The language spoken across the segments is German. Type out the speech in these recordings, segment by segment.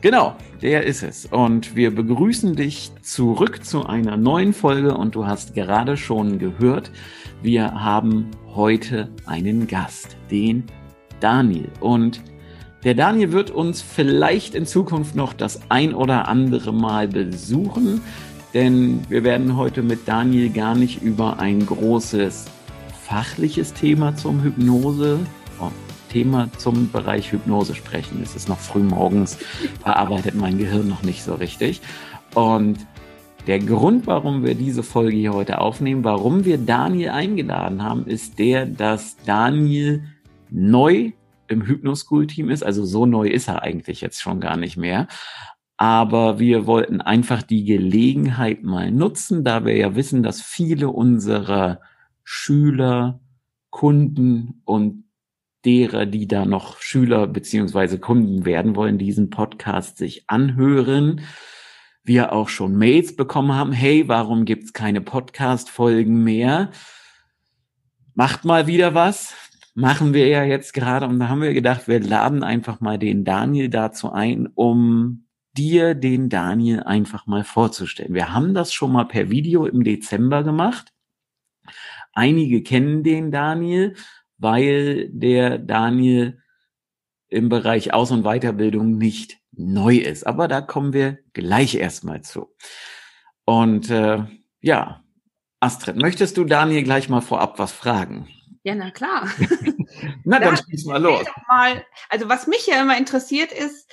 Genau, der ist es. Und wir begrüßen dich zurück zu einer neuen Folge. Und du hast gerade schon gehört, wir haben heute einen Gast, den Daniel. Und der Daniel wird uns vielleicht in Zukunft noch das ein oder andere Mal besuchen, denn wir werden heute mit Daniel gar nicht über ein großes fachliches Thema zum Hypnose Thema zum Bereich Hypnose sprechen. Es ist noch früh morgens, verarbeitet mein Gehirn noch nicht so richtig. Und der Grund, warum wir diese Folge hier heute aufnehmen, warum wir Daniel eingeladen haben, ist der, dass Daniel neu im Hypnoschool-Team ist. Also so neu ist er eigentlich jetzt schon gar nicht mehr. Aber wir wollten einfach die Gelegenheit mal nutzen, da wir ja wissen, dass viele unserer Schüler, Kunden und derer, die da noch Schüler beziehungsweise Kunden werden wollen, diesen Podcast sich anhören. Wir auch schon Mails bekommen haben, hey, warum gibt's keine Podcast-Folgen mehr? Macht mal wieder was. Machen wir ja jetzt gerade. Und da haben wir gedacht, wir laden einfach mal den Daniel dazu ein, um dir den Daniel einfach mal vorzustellen. Wir haben das schon mal per Video im Dezember gemacht. Einige kennen den Daniel, weil der Daniel im Bereich Aus- und Weiterbildung nicht neu ist. Aber da kommen wir gleich erstmal zu. Und äh, ja, Astrid, möchtest du Daniel gleich mal vorab was fragen? Ja, na klar. na, dann schieß mal los. Mal, also was mich ja immer interessiert ist,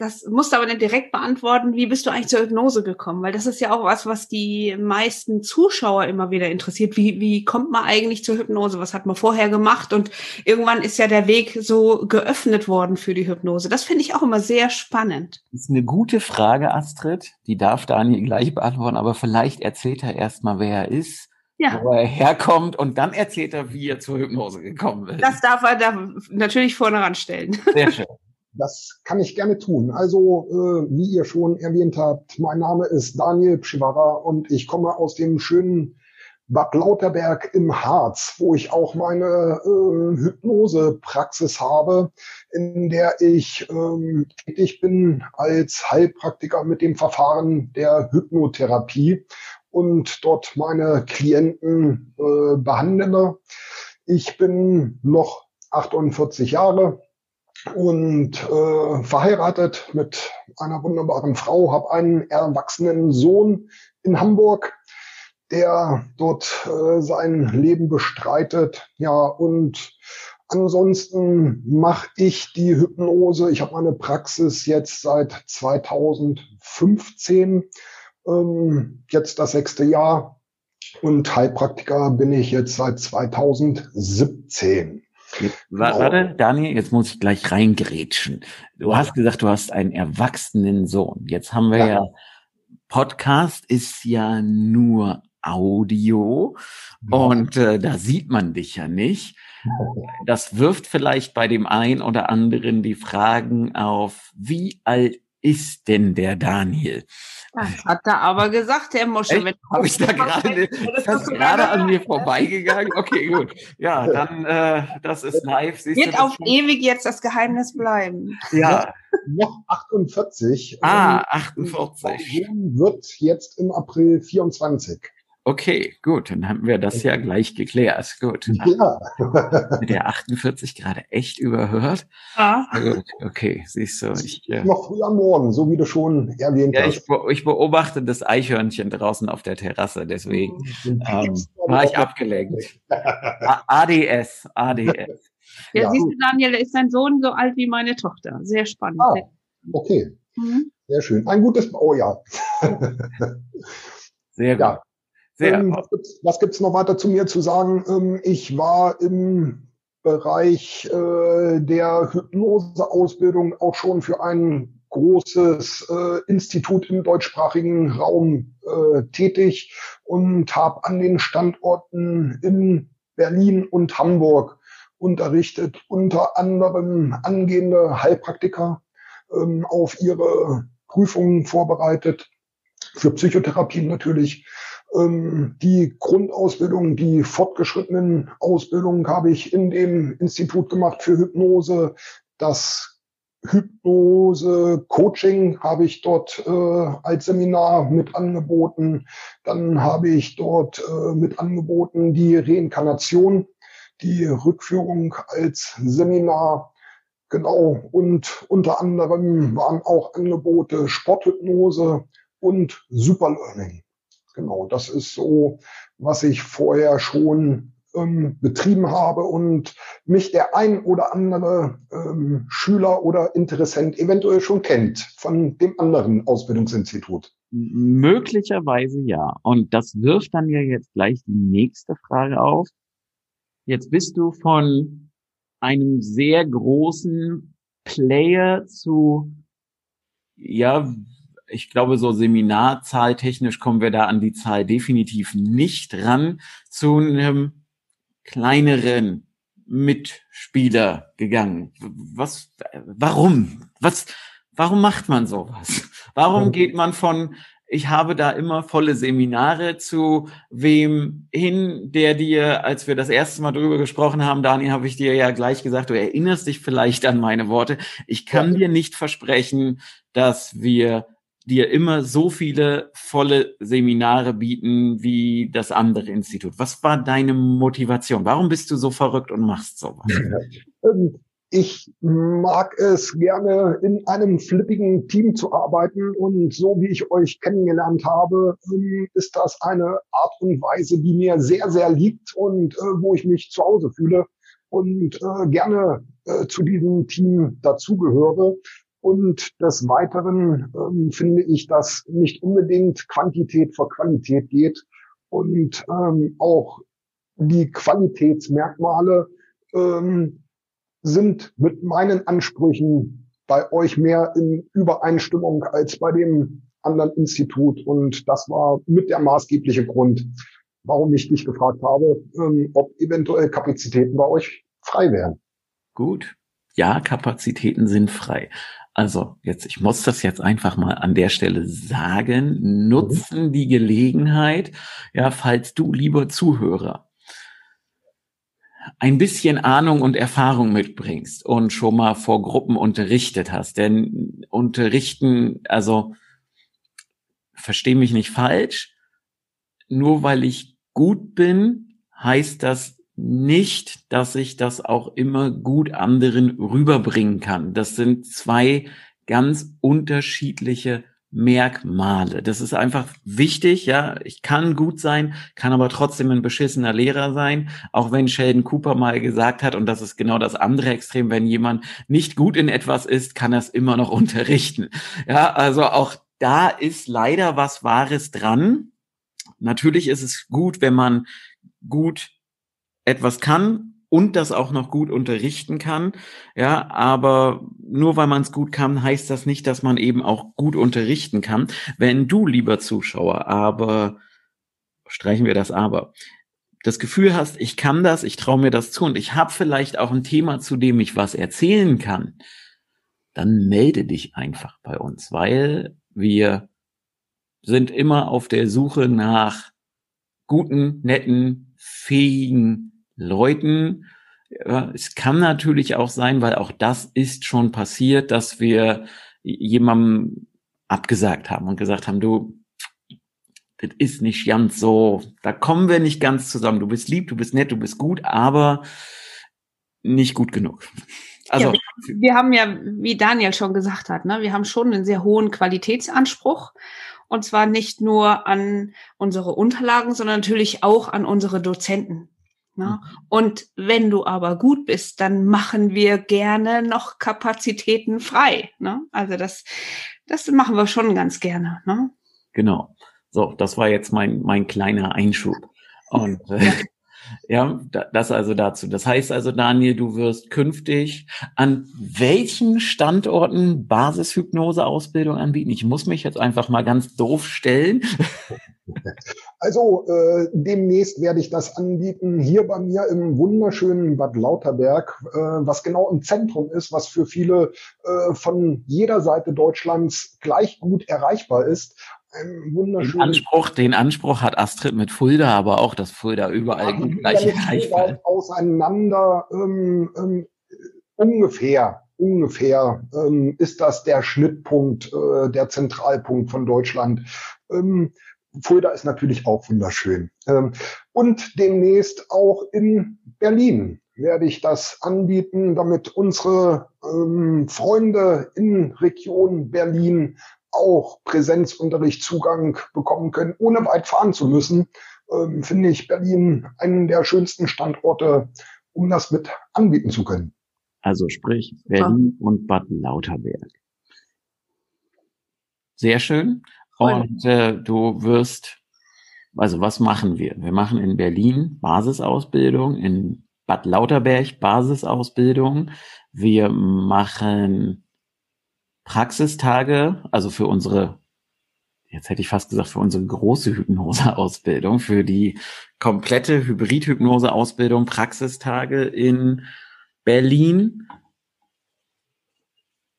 das musst du aber nicht direkt beantworten, wie bist du eigentlich zur Hypnose gekommen? Weil das ist ja auch was, was die meisten Zuschauer immer wieder interessiert. Wie, wie kommt man eigentlich zur Hypnose? Was hat man vorher gemacht? Und irgendwann ist ja der Weg so geöffnet worden für die Hypnose. Das finde ich auch immer sehr spannend. Das ist eine gute Frage, Astrid. Die darf Daniel gleich beantworten, aber vielleicht erzählt er erstmal, wer er ist. Ja. wo er herkommt und dann erzählt er, wie er zur Hypnose gekommen ist. Das darf er da natürlich vorne ranstellen. Sehr schön. Das kann ich gerne tun. Also, äh, wie ihr schon erwähnt habt, mein Name ist Daniel Pschivara und ich komme aus dem schönen Bad Lauterberg im Harz, wo ich auch meine äh, Hypnosepraxis habe, in der ich ähm, tätig bin als Heilpraktiker mit dem Verfahren der Hypnotherapie und dort meine Klienten äh, behandle. Ich bin noch 48 Jahre, und äh, verheiratet mit einer wunderbaren Frau, habe einen erwachsenen Sohn in Hamburg, der dort äh, sein Leben bestreitet. Ja, und ansonsten mache ich die Hypnose. Ich habe meine Praxis jetzt seit 2015, ähm, jetzt das sechste Jahr. Und Heilpraktiker bin ich jetzt seit 2017. Genau. Warte, Daniel, jetzt muss ich gleich reingrätschen. Du hast gesagt, du hast einen erwachsenen Sohn. Jetzt haben wir ja, ja Podcast ist ja nur Audio ja. und äh, da sieht man dich ja nicht. Das wirft vielleicht bei dem einen oder anderen die Fragen auf, wie alt ist denn der Daniel? Das hat er aber gesagt, Herr Mosche. Habe ich da gerade, ist das gerade an mir vorbeigegangen? Okay, gut. Ja, dann, äh, das ist live. Siehst Wird auf schon? ewig jetzt das Geheimnis bleiben. Ja. Noch 48. Ah, 48. Wird jetzt im April 24. Okay, gut, dann haben wir das ja gleich geklärt. Gut. Ja. Mit der 48 gerade echt überhört. Ja. Gut, okay, siehst du. Ich, äh, Noch früh am Morgen, so wie du schon erwähnt ja, hast. Ich, ich beobachte das Eichhörnchen draußen auf der Terrasse, deswegen ähm, war ich abgelenkt. ADS, ADS. Ja, ja, siehst du, Daniel, ist dein Sohn so alt wie meine Tochter. Sehr spannend. Ah, okay. Mhm. Sehr schön. Ein gutes, oh ja. Sehr gut. Ja. Sehr ähm, was, gibt's, was noch weiter zu mir zu sagen? Ähm, ich war im Bereich äh, der Hypnoseausbildung auch schon für einen großes äh, Institut im deutschsprachigen Raum äh, tätig und habe an den Standorten in Berlin und Hamburg unterrichtet, unter anderem angehende Heilpraktiker ähm, auf ihre Prüfungen vorbereitet, für Psychotherapie natürlich. Ähm, die Grundausbildung, die fortgeschrittenen Ausbildungen habe ich in dem Institut gemacht für Hypnose. Das Hypnose-Coaching habe ich dort äh, als Seminar mit angeboten. Dann habe ich dort äh, mit angeboten die Reinkarnation, die Rückführung als Seminar. Genau. Und unter anderem waren auch Angebote Sporthypnose und Superlearning. Genau. Das ist so, was ich vorher schon ähm, betrieben habe und mich der ein oder andere ähm, Schüler oder Interessent eventuell schon kennt von dem anderen Ausbildungsinstitut. Möglicherweise ja. Und das wirft dann ja jetzt gleich die nächste Frage auf. Jetzt bist du von einem sehr großen Player zu, ja, ich glaube, so seminarzahltechnisch kommen wir da an die Zahl definitiv nicht ran, zu einem kleineren Mitspieler gegangen. Was, warum? Was, warum macht man sowas? Warum geht man von, ich habe da immer volle Seminare zu wem hin, der dir, als wir das erste Mal drüber gesprochen haben, Dani, habe ich dir ja gleich gesagt, du erinnerst dich vielleicht an meine Worte. Ich kann dir nicht versprechen, dass wir dir immer so viele volle Seminare bieten wie das andere Institut. Was war deine Motivation? Warum bist du so verrückt und machst sowas? Ähm, ich mag es gerne, in einem flippigen Team zu arbeiten. Und so wie ich euch kennengelernt habe, ähm, ist das eine Art und Weise, die mir sehr, sehr liegt und äh, wo ich mich zu Hause fühle und äh, gerne äh, zu diesem Team dazugehöre. Und des Weiteren ähm, finde ich, dass nicht unbedingt Quantität vor Qualität geht und ähm, auch die Qualitätsmerkmale ähm, sind mit meinen Ansprüchen bei euch mehr in Übereinstimmung als bei dem anderen Institut. Und das war mit der maßgebliche Grund, warum ich dich gefragt habe, ähm, ob eventuell Kapazitäten bei euch frei wären. Gut. Ja, Kapazitäten sind frei. Also jetzt, ich muss das jetzt einfach mal an der Stelle sagen, nutzen die Gelegenheit, ja, falls du, lieber Zuhörer, ein bisschen Ahnung und Erfahrung mitbringst und schon mal vor Gruppen unterrichtet hast. Denn unterrichten, also versteh mich nicht falsch, nur weil ich gut bin, heißt das nicht, dass ich das auch immer gut anderen rüberbringen kann. Das sind zwei ganz unterschiedliche Merkmale. Das ist einfach wichtig, ja. Ich kann gut sein, kann aber trotzdem ein beschissener Lehrer sein. Auch wenn Sheldon Cooper mal gesagt hat, und das ist genau das andere Extrem, wenn jemand nicht gut in etwas ist, kann er es immer noch unterrichten. Ja, also auch da ist leider was Wahres dran. Natürlich ist es gut, wenn man gut etwas kann und das auch noch gut unterrichten kann. Ja, aber nur weil man es gut kann, heißt das nicht, dass man eben auch gut unterrichten kann. Wenn du, lieber Zuschauer, aber streichen wir das aber, das Gefühl hast, ich kann das, ich traue mir das zu und ich habe vielleicht auch ein Thema, zu dem ich was erzählen kann, dann melde dich einfach bei uns, weil wir sind immer auf der Suche nach guten, netten, fähigen Leuten. Es kann natürlich auch sein, weil auch das ist schon passiert, dass wir jemandem abgesagt haben und gesagt haben, du, das ist nicht ganz so, da kommen wir nicht ganz zusammen. Du bist lieb, du bist nett, du bist gut, aber nicht gut genug. Also ja, wir, wir, haben ja, wie Daniel schon gesagt hat, ne, wir haben schon einen sehr hohen Qualitätsanspruch. Und zwar nicht nur an unsere Unterlagen, sondern natürlich auch an unsere Dozenten. Ne? Mhm. Und wenn du aber gut bist, dann machen wir gerne noch Kapazitäten frei. Ne? Also das, das machen wir schon ganz gerne. Ne? Genau. So, das war jetzt mein, mein kleiner Einschub. Und äh, Ja, das also dazu. Das heißt also, Daniel, du wirst künftig an welchen Standorten Basishypnose-Ausbildung anbieten? Ich muss mich jetzt einfach mal ganz doof stellen. Also äh, demnächst werde ich das anbieten hier bei mir im wunderschönen Bad Lauterberg, äh, was genau im Zentrum ist, was für viele äh, von jeder Seite Deutschlands gleich gut erreichbar ist. Ein Den Anspruch, den Anspruch hat Astrid mit Fulda, aber auch, dass Fulda überall ja, gleich erreichbar ist. Auseinander ähm, ähm, ungefähr ungefähr ähm, ist das der Schnittpunkt, äh, der Zentralpunkt von Deutschland. Ähm, Fulda ist natürlich auch wunderschön. Ähm, und demnächst auch in Berlin werde ich das anbieten, damit unsere ähm, Freunde in Region Berlin auch Präsenzunterricht Zugang bekommen können, ohne weit fahren zu müssen, ähm, finde ich Berlin einen der schönsten Standorte, um das mit anbieten zu können. Also sprich Berlin ja. und Bad Lauterberg. Sehr schön. Und äh, du wirst, also was machen wir? Wir machen in Berlin Basisausbildung, in Bad Lauterberg Basisausbildung. Wir machen Praxistage, also für unsere, jetzt hätte ich fast gesagt, für unsere große Hypnoseausbildung, für die komplette Hybrid-Hypnose-Ausbildung, Praxistage in Berlin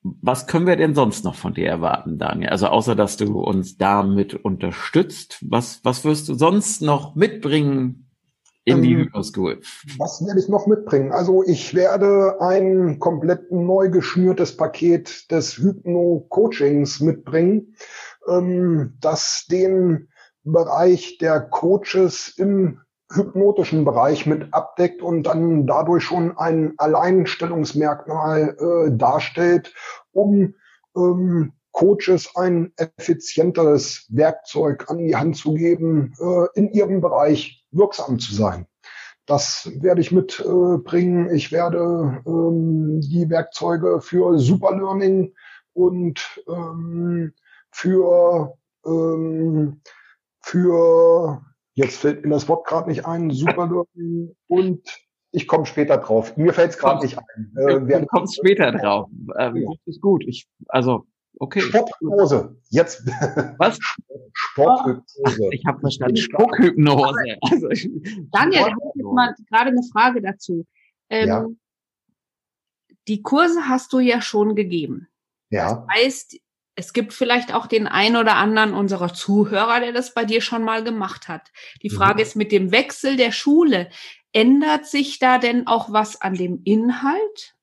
was können wir denn sonst noch von dir erwarten, Daniel? Also außer, dass du uns damit unterstützt, was, was wirst du sonst noch mitbringen in ähm, die Hypnoschool? Was werde ich noch mitbringen? Also ich werde ein komplett neu geschnürtes Paket des Hypno-Coachings mitbringen, ähm, das den Bereich der Coaches im hypnotischen Bereich mit abdeckt und dann dadurch schon ein Alleinstellungsmerkmal äh, darstellt, um ähm, Coaches ein effizienteres Werkzeug an die Hand zu geben, äh, in ihrem Bereich wirksam zu sein. Das werde ich mitbringen. Äh, ich werde ähm, die Werkzeuge für Superlearning und ähm, für ähm, für Jetzt fällt mir das Wort gerade nicht ein. Super und ich komme später drauf. Mir fällt es gerade nicht ein. Äh, du kommst später drauf. Ähm, ja. Das ist gut. Ich, also okay. Sporthypnose. Jetzt. Was? Sporthypnose. ich habe verstanden. Spuckhypnose. Also, Daniel, ich habe jetzt mal gerade eine Frage dazu. Ähm, ja. Die Kurse hast du ja schon gegeben. Ja. Das heißt, es gibt vielleicht auch den ein oder anderen unserer Zuhörer, der das bei dir schon mal gemacht hat. Die mhm. Frage mhm. ist mit dem Wechsel der Schule, ändert sich da denn auch was an dem Inhalt?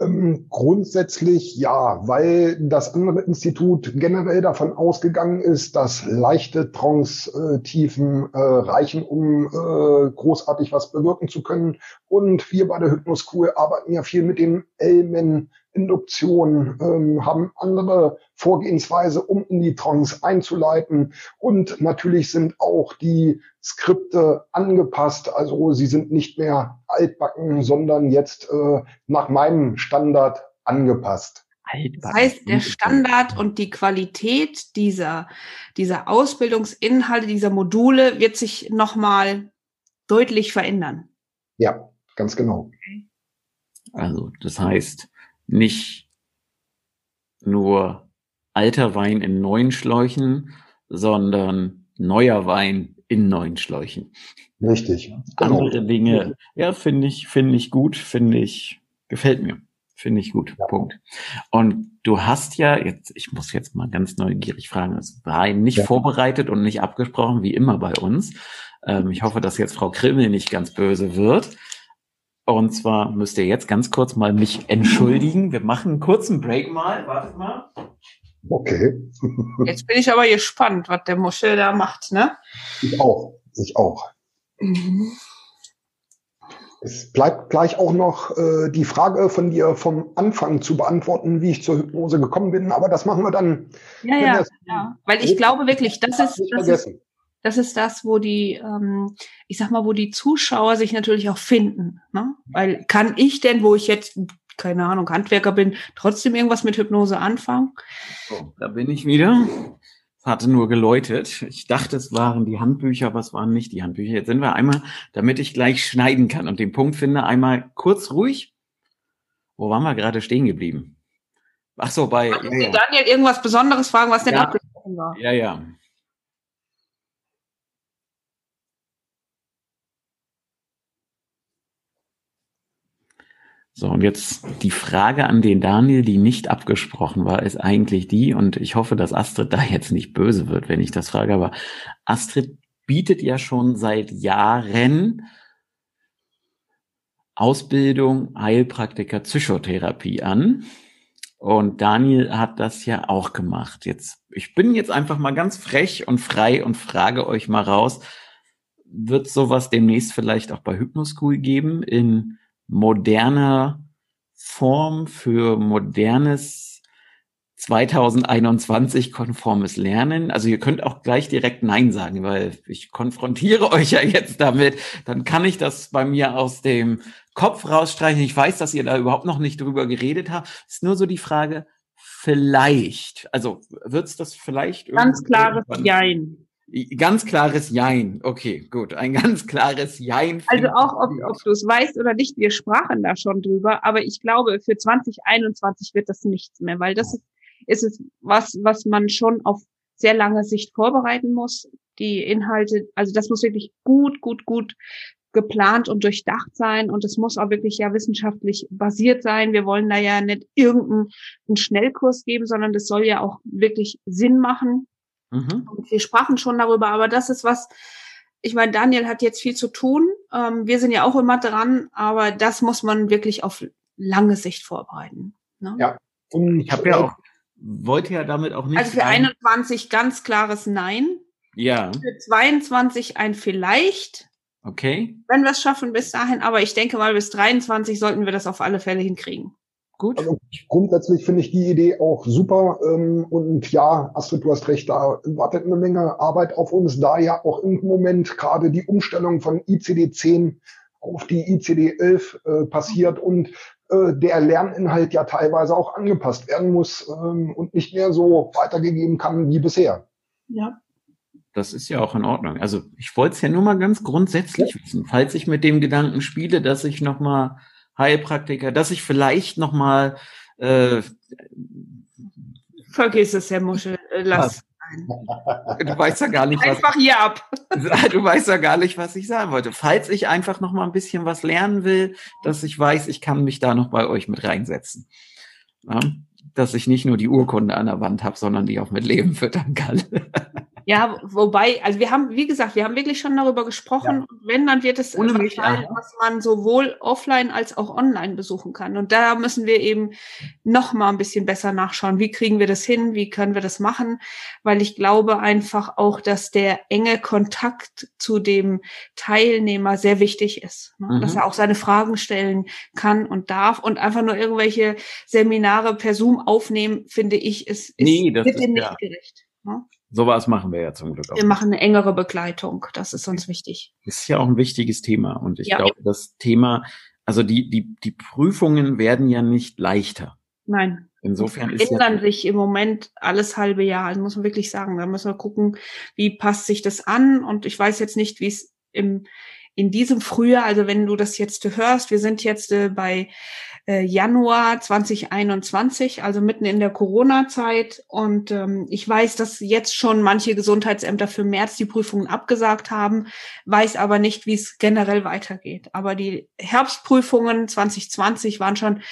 Ähm, grundsätzlich ja, weil das andere Institut generell davon ausgegangen ist, dass leichte Trance-Tiefen äh, reichen, um äh, großartig was bewirken zu können. Und wir bei der Hypnoschool arbeiten ja viel mit dem Elmen Induktion, ähm, haben andere Vorgehensweise, um in die Trance einzuleiten. Und natürlich sind auch die Skripte angepasst. Also sie sind nicht mehr altbacken, sondern jetzt äh, nach meinem Standard angepasst. Das heißt, der Standard und die Qualität dieser, dieser Ausbildungsinhalte, dieser Module wird sich nochmal deutlich verändern. Ja, ganz genau. Also, das heißt, nicht nur alter Wein in neuen Schläuchen, sondern neuer Wein in neuen Schläuchen. Richtig. Genau. Andere Dinge, ja, finde ich, finde ich gut, finde ich, gefällt mir. Finde ich gut. Ja. Punkt. Und du hast ja jetzt, ich muss jetzt mal ganz neugierig fragen, es war nicht ja. vorbereitet und nicht abgesprochen, wie immer bei uns. Ähm, ich hoffe, dass jetzt Frau Krimmel nicht ganz böse wird. Und zwar müsst ihr jetzt ganz kurz mal mich entschuldigen. Wir machen einen kurzen Break mal. Wartet mal. Okay. Jetzt bin ich aber gespannt, was der Muschel da macht, ne? Ich auch. Ich auch. Mhm. Es bleibt gleich auch noch äh, die Frage von dir vom Anfang zu beantworten, wie ich zur Hypnose gekommen bin, aber das machen wir dann. Ja, ja, ja. Weil ich glaube wirklich, das ist, das ist, das ist das, wo die, ähm, ich sag mal, wo die Zuschauer sich natürlich auch finden. Ne? Weil kann ich denn, wo ich jetzt, keine Ahnung, Handwerker bin, trotzdem irgendwas mit Hypnose anfangen? So, da bin ich wieder. hatte nur geläutet. Ich dachte, es waren die Handbücher, aber es waren nicht die Handbücher. Jetzt sind wir einmal, damit ich gleich schneiden kann und den Punkt finde, einmal kurz ruhig. Wo waren wir gerade stehen geblieben? Ach so, bei. Ja, ja. Daniel irgendwas Besonderes fragen, was denn ja. abgesprochen war. Ja, ja. So, und jetzt die Frage an den Daniel, die nicht abgesprochen war, ist eigentlich die, und ich hoffe, dass Astrid da jetzt nicht böse wird, wenn ich das frage, aber Astrid bietet ja schon seit Jahren Ausbildung Heilpraktiker Psychotherapie an. Und Daniel hat das ja auch gemacht. Jetzt, ich bin jetzt einfach mal ganz frech und frei und frage euch mal raus, wird sowas demnächst vielleicht auch bei Hypnoschool geben in moderner Form für modernes 2021 konformes Lernen. Also ihr könnt auch gleich direkt Nein sagen, weil ich konfrontiere euch ja jetzt damit. Dann kann ich das bei mir aus dem Kopf rausstreichen. Ich weiß, dass ihr da überhaupt noch nicht drüber geredet habt. Ist nur so die Frage, vielleicht, also wird's das vielleicht Ganz klares Jein. Ganz klares Jein. Okay, gut. Ein ganz klares Jein. Also auch, ob, ob du es weißt oder nicht, wir sprachen da schon drüber, aber ich glaube, für 2021 wird das nichts mehr, weil das ist, ist es was, was man schon auf sehr lange Sicht vorbereiten muss. Die Inhalte, also das muss wirklich gut, gut, gut geplant und durchdacht sein und es muss auch wirklich ja wissenschaftlich basiert sein. Wir wollen da ja nicht irgendeinen Schnellkurs geben, sondern das soll ja auch wirklich Sinn machen Mhm. Und wir sprachen schon darüber, aber das ist was, ich meine, Daniel hat jetzt viel zu tun. Ähm, wir sind ja auch immer dran, aber das muss man wirklich auf lange Sicht vorbereiten. Ne? Ja. Und ich habe ja auch, wollte ja damit auch nicht. Also für sagen. 21 ganz klares Nein. Ja. Für 22 ein vielleicht. Okay. Wenn wir es schaffen bis dahin, aber ich denke mal, bis 23 sollten wir das auf alle Fälle hinkriegen. Gut. Also grundsätzlich finde ich die Idee auch super. Ähm, und ja, Astrid, du hast recht, da wartet eine Menge Arbeit auf uns, da ja auch im Moment gerade die Umstellung von ICD 10 auf die ICD 11 äh, passiert und äh, der Lerninhalt ja teilweise auch angepasst werden muss ähm, und nicht mehr so weitergegeben kann wie bisher. Ja. Das ist ja auch in Ordnung. Also ich wollte es ja nur mal ganz grundsätzlich ja. wissen, falls ich mit dem Gedanken spiele, dass ich noch mal Heilpraktiker, dass ich vielleicht noch mal äh, Vergiss es, Herr Muschel, äh, lass. Du weißt ja gar nicht, was einfach hier ab. Du weißt ja gar nicht, was ich sagen wollte. Falls ich einfach noch mal ein bisschen was lernen will, dass ich weiß, ich kann mich da noch bei euch mit reinsetzen. Ja? Dass ich nicht nur die Urkunde an der Wand habe, sondern die auch mit Leben füttern kann. Ja, wobei, also wir haben, wie gesagt, wir haben wirklich schon darüber gesprochen. Ja. Wenn, dann wird es Ohne mich, was man sowohl offline als auch online besuchen kann. Und da müssen wir eben noch mal ein bisschen besser nachschauen. Wie kriegen wir das hin? Wie können wir das machen? Weil ich glaube einfach auch, dass der enge Kontakt zu dem Teilnehmer sehr wichtig ist. Ne? Mhm. Dass er auch seine Fragen stellen kann und darf und einfach nur irgendwelche Seminare per Zoom aufnehmen, finde ich, ist, ist nee, das ist, nicht ja. gerecht. Ne? Sowas machen wir ja zum Glück auch. Wir machen eine engere Begleitung. Das ist uns wichtig. Ist ja auch ein wichtiges Thema. Und ich ja. glaube, das Thema, also die, die, die Prüfungen werden ja nicht leichter. Nein. Insofern ist ändern ja sich im Moment alles halbe Jahr. Also muss man wirklich sagen. Da müssen wir gucken, wie passt sich das an. Und ich weiß jetzt nicht, wie es im, in diesem Frühjahr, also wenn du das jetzt hörst, wir sind jetzt äh, bei äh, Januar 2021, also mitten in der Corona-Zeit. Und ähm, ich weiß, dass jetzt schon manche Gesundheitsämter für März die Prüfungen abgesagt haben, weiß aber nicht, wie es generell weitergeht. Aber die Herbstprüfungen 2020 waren schon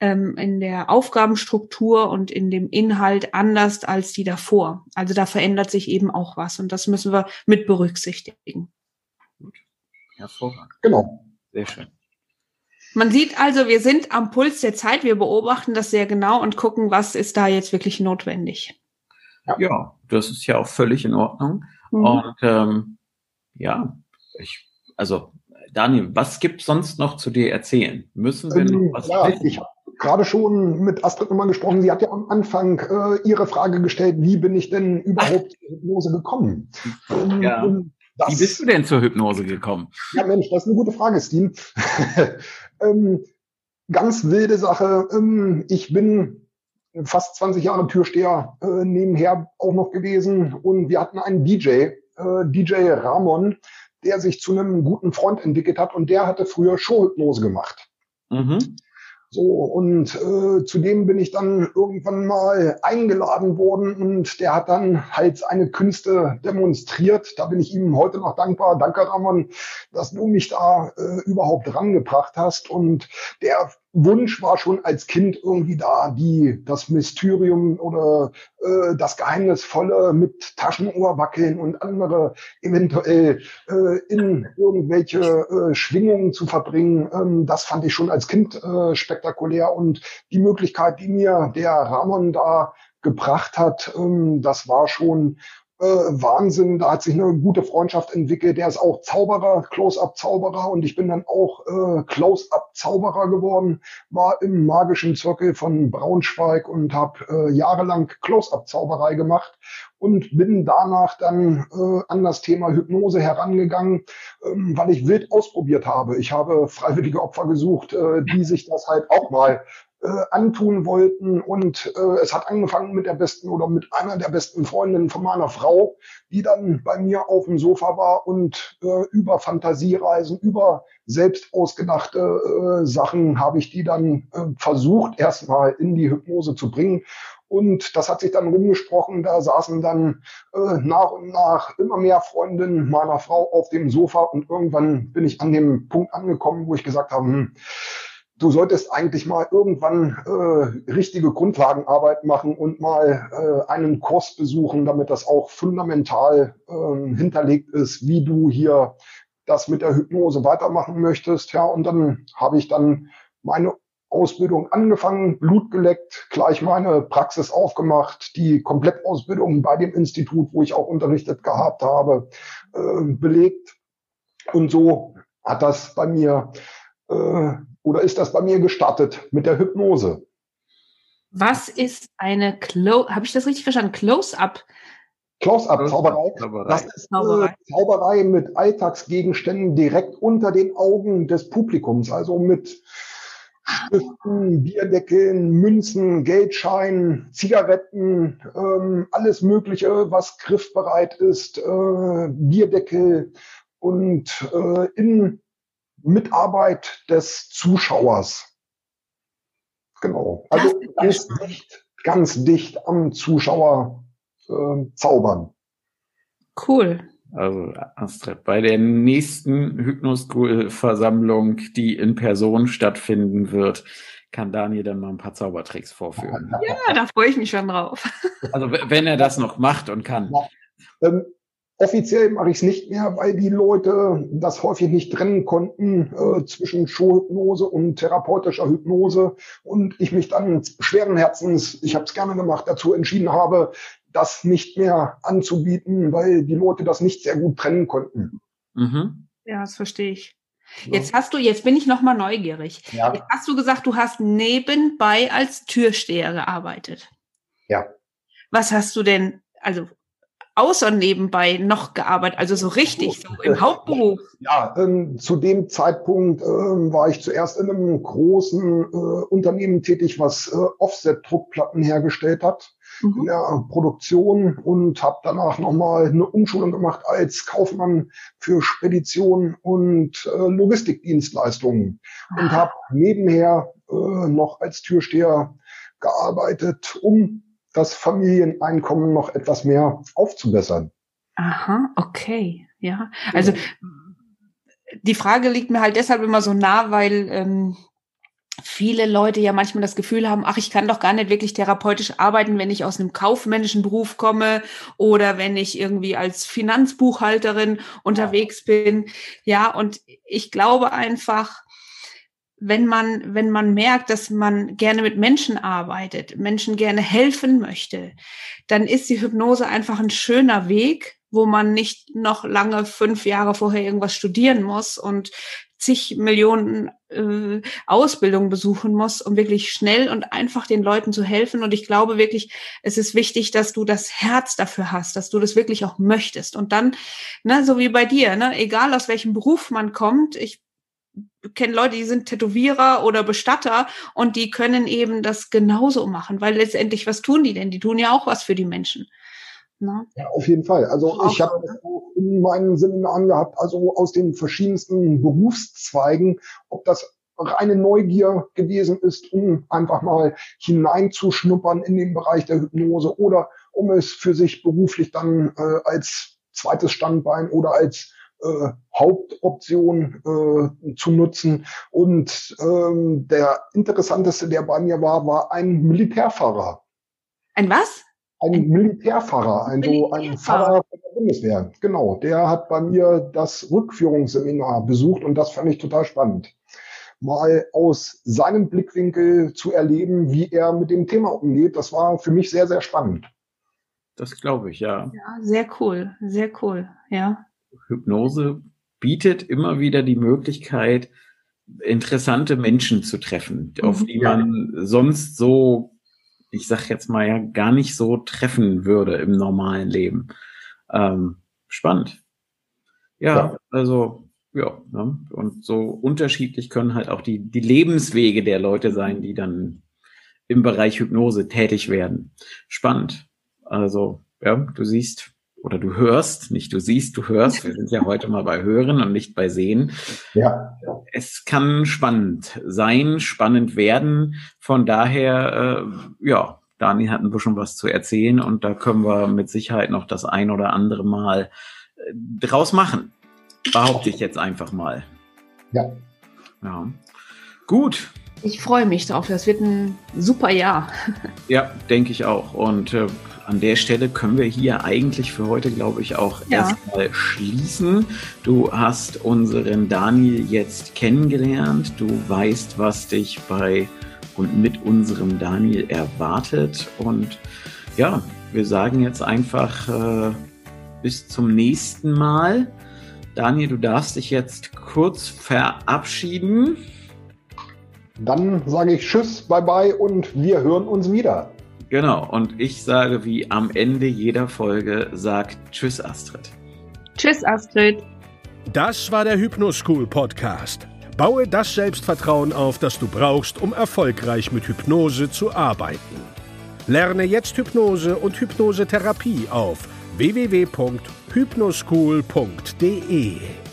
ähm, in der Aufgabenstruktur und in dem Inhalt anders als die davor. Also da verändert sich eben auch was und das müssen wir mit berücksichtigen. Gut. Hervorragend. Genau. Sehr schön. Man sieht also, wir sind am Puls der Zeit, wir beobachten das sehr genau und gucken, was ist da jetzt wirklich notwendig. Ja, das ist ja auch völlig in Ordnung. Mhm. Und ähm, ja, ich, also Daniel, was gibt sonst noch zu dir erzählen? Müssen wir ähm, noch was ja? Ich habe gerade schon mit Astrid nochmal gesprochen. Sie hat ja am Anfang äh, ihre Frage gestellt, wie bin ich denn überhaupt zur Hypnose gekommen? Ja. Und das, Wie bist du denn zur Hypnose gekommen? Ja, Mensch, das ist eine gute Frage, Steve. ähm, ganz wilde Sache. Ähm, ich bin fast 20 Jahre Türsteher äh, nebenher auch noch gewesen und wir hatten einen DJ, äh, DJ Ramon, der sich zu einem guten Freund entwickelt hat und der hatte früher Showhypnose gemacht. Mhm. So, und äh, zudem bin ich dann irgendwann mal eingeladen worden und der hat dann halt seine Künste demonstriert. Da bin ich ihm heute noch dankbar. Danke, Ramon, dass du mich da äh, überhaupt rangebracht hast. Und der Wunsch war schon als Kind irgendwie da, die das Mysterium oder äh, das Geheimnisvolle mit Taschenuhr wackeln und andere eventuell äh, in irgendwelche äh, Schwingungen zu verbringen. Ähm, das fand ich schon als Kind äh, spektakulär und die Möglichkeit, die mir der Ramon da gebracht hat, ähm, das war schon äh, Wahnsinn. Da hat sich eine gute Freundschaft entwickelt. Der ist auch Zauberer, Close-Up-Zauberer und ich bin dann auch äh, Close-Up-Zauberer geworden. War im magischen Zirkel von Braunschweig und habe äh, jahrelang Close-Up-Zauberei gemacht und bin danach dann äh, an das Thema Hypnose herangegangen, ähm, weil ich wild ausprobiert habe. Ich habe freiwillige Opfer gesucht, äh, die sich das halt auch mal äh, antun wollten. Und äh, es hat angefangen mit der besten oder mit einer der besten Freundinnen von meiner Frau, die dann bei mir auf dem Sofa war und äh, über Fantasiereisen, über selbst ausgedachte äh, Sachen habe ich die dann äh, versucht, erstmal in die Hypnose zu bringen. Und das hat sich dann rumgesprochen. Da saßen dann äh, nach und nach immer mehr Freundinnen meiner Frau auf dem Sofa. Und irgendwann bin ich an dem Punkt angekommen, wo ich gesagt habe, hm, du solltest eigentlich mal irgendwann äh, richtige Grundlagenarbeit machen und mal äh, einen Kurs besuchen, damit das auch fundamental äh, hinterlegt ist, wie du hier das mit der Hypnose weitermachen möchtest. Ja, und dann habe ich dann meine Ausbildung angefangen, Blut geleckt, gleich meine Praxis aufgemacht, die Komplettausbildung bei dem Institut, wo ich auch unterrichtet gehabt habe, äh, belegt. Und so hat das bei mir äh, oder ist das bei mir gestartet mit der Hypnose? Was ist eine Close, habe ich das richtig verstanden? Close-up? Close-up Zauberei. Zauberei. Das ist Zauberei. Zauberei mit Alltagsgegenständen direkt unter den Augen des Publikums, also mit Stiften, Bierdeckeln, Münzen, Geldscheinen, Zigaretten, ähm, alles Mögliche, was griffbereit ist, äh, Bierdeckel und äh, in Mitarbeit des Zuschauers. Genau. Also ganz dicht, ganz dicht am Zuschauer äh, zaubern. Cool. Also Astrid, bei der nächsten Hypnoschool-Versammlung, die in Person stattfinden wird, kann Daniel dann mal ein paar Zaubertricks vorführen. Ja, da freue ich mich schon drauf. Also wenn er das noch macht und kann. Ja. Ähm, Offiziell mache ich es nicht mehr, weil die Leute das häufig nicht trennen konnten äh, zwischen Showhypnose und therapeutischer Hypnose und ich mich dann schweren Herzens, ich habe es gerne gemacht, dazu entschieden habe, das nicht mehr anzubieten, weil die Leute das nicht sehr gut trennen konnten. Mhm. Ja, das verstehe ich. Jetzt hast du, jetzt bin ich noch mal neugierig. Ja. Jetzt hast du gesagt, du hast nebenbei als Türsteher gearbeitet. Ja. Was hast du denn, also außer nebenbei noch gearbeitet, also so richtig, so im Hauptberuf? Ja, ähm, zu dem Zeitpunkt ähm, war ich zuerst in einem großen äh, Unternehmen tätig, was äh, Offset-Druckplatten hergestellt hat mhm. in der Produktion und habe danach nochmal eine Umschulung gemacht als Kaufmann für Spedition und äh, Logistikdienstleistungen ah. und habe nebenher äh, noch als Türsteher gearbeitet, um das Familieneinkommen noch etwas mehr aufzubessern. Aha, okay, ja. Also die Frage liegt mir halt deshalb immer so nah, weil ähm, viele Leute ja manchmal das Gefühl haben, ach, ich kann doch gar nicht wirklich therapeutisch arbeiten, wenn ich aus einem kaufmännischen Beruf komme oder wenn ich irgendwie als Finanzbuchhalterin unterwegs bin. Ja, und ich glaube einfach, wenn man, wenn man merkt, dass man gerne mit Menschen arbeitet, Menschen gerne helfen möchte, dann ist die Hypnose einfach ein schöner Weg, wo man nicht noch lange fünf Jahre vorher irgendwas studieren muss und zig Millionen äh, Ausbildungen besuchen muss, um wirklich schnell und einfach den Leuten zu helfen. Und ich glaube wirklich, es ist wichtig, dass du das Herz dafür hast, dass du das wirklich auch möchtest. Und dann, ne, so wie bei dir, ne, egal aus welchem Beruf man kommt, ich kenne Leute, die sind Tätowierer oder Bestatter und die können eben das genauso machen, weil letztendlich, was tun die denn? Die tun ja auch was für die Menschen. Na? Ne? Ja, auf jeden Fall. Also ich habe in meinen Seminaren gehabt, also aus den verschiedensten Berufszweigen, ob das reine Neugier gewesen ist, um einfach mal hineinzuschnuppern in den Bereich der Hypnose oder um es für sich beruflich dann äh, als zweites Standbein oder als äh, Hauptoption äh, zu nutzen. Und ähm, der interessanteste, der bei mir war, war ein Militärfahrer. Ein was? Ein, ein Militärfahrer, ein, so ein Pfarrer von der Bundeswehr. Genau, der hat bei mir das Rückführungsseminar besucht und das fand ich total spannend. Mal aus seinem Blickwinkel zu erleben, wie er mit dem Thema umgeht, das war für mich sehr, sehr spannend. Das glaube ich, ja. Ja, sehr cool, sehr cool, ja. Hypnose bietet immer wieder die Möglichkeit, interessante Menschen zu treffen, mhm. auf die man sonst so, ich sag jetzt mal ja, gar nicht so treffen würde im normalen Leben. Ähm, spannend. Ja, ja, also ja, ne? und so unterschiedlich können halt auch die, die Lebenswege der Leute sein, die dann im Bereich Hypnose tätig werden. Spannend. Also, ja, du siehst, oder du hörst, nicht du siehst, du hörst. Wir sind ja heute mal bei Hören und nicht bei Sehen. Ja. Es kann spannend sein, spannend werden. Von daher, äh, ja, Dani hat ein bisschen was zu erzählen und da können wir mit Sicherheit noch das ein oder andere Mal äh, draus machen. Behaupte ich jetzt einfach mal. Ja. Ja. Gut. Ich freue mich drauf. Das wird ein super Jahr. Ja, denke ich auch. Und äh, an der Stelle können wir hier eigentlich für heute, glaube ich, auch ja. erstmal schließen. Du hast unseren Daniel jetzt kennengelernt. Du weißt, was dich bei und mit unserem Daniel erwartet. Und ja, wir sagen jetzt einfach äh, bis zum nächsten Mal. Daniel, du darfst dich jetzt kurz verabschieden. Dann sage ich Tschüss, bye bye und wir hören uns wieder. Genau, und ich sage wie am Ende jeder Folge, sagt Tschüss Astrid. Tschüss Astrid. Das war der Hypnoschool Podcast. Baue das Selbstvertrauen auf, das du brauchst, um erfolgreich mit Hypnose zu arbeiten. Lerne jetzt Hypnose und Hypnosetherapie auf www.hypnoschool.de.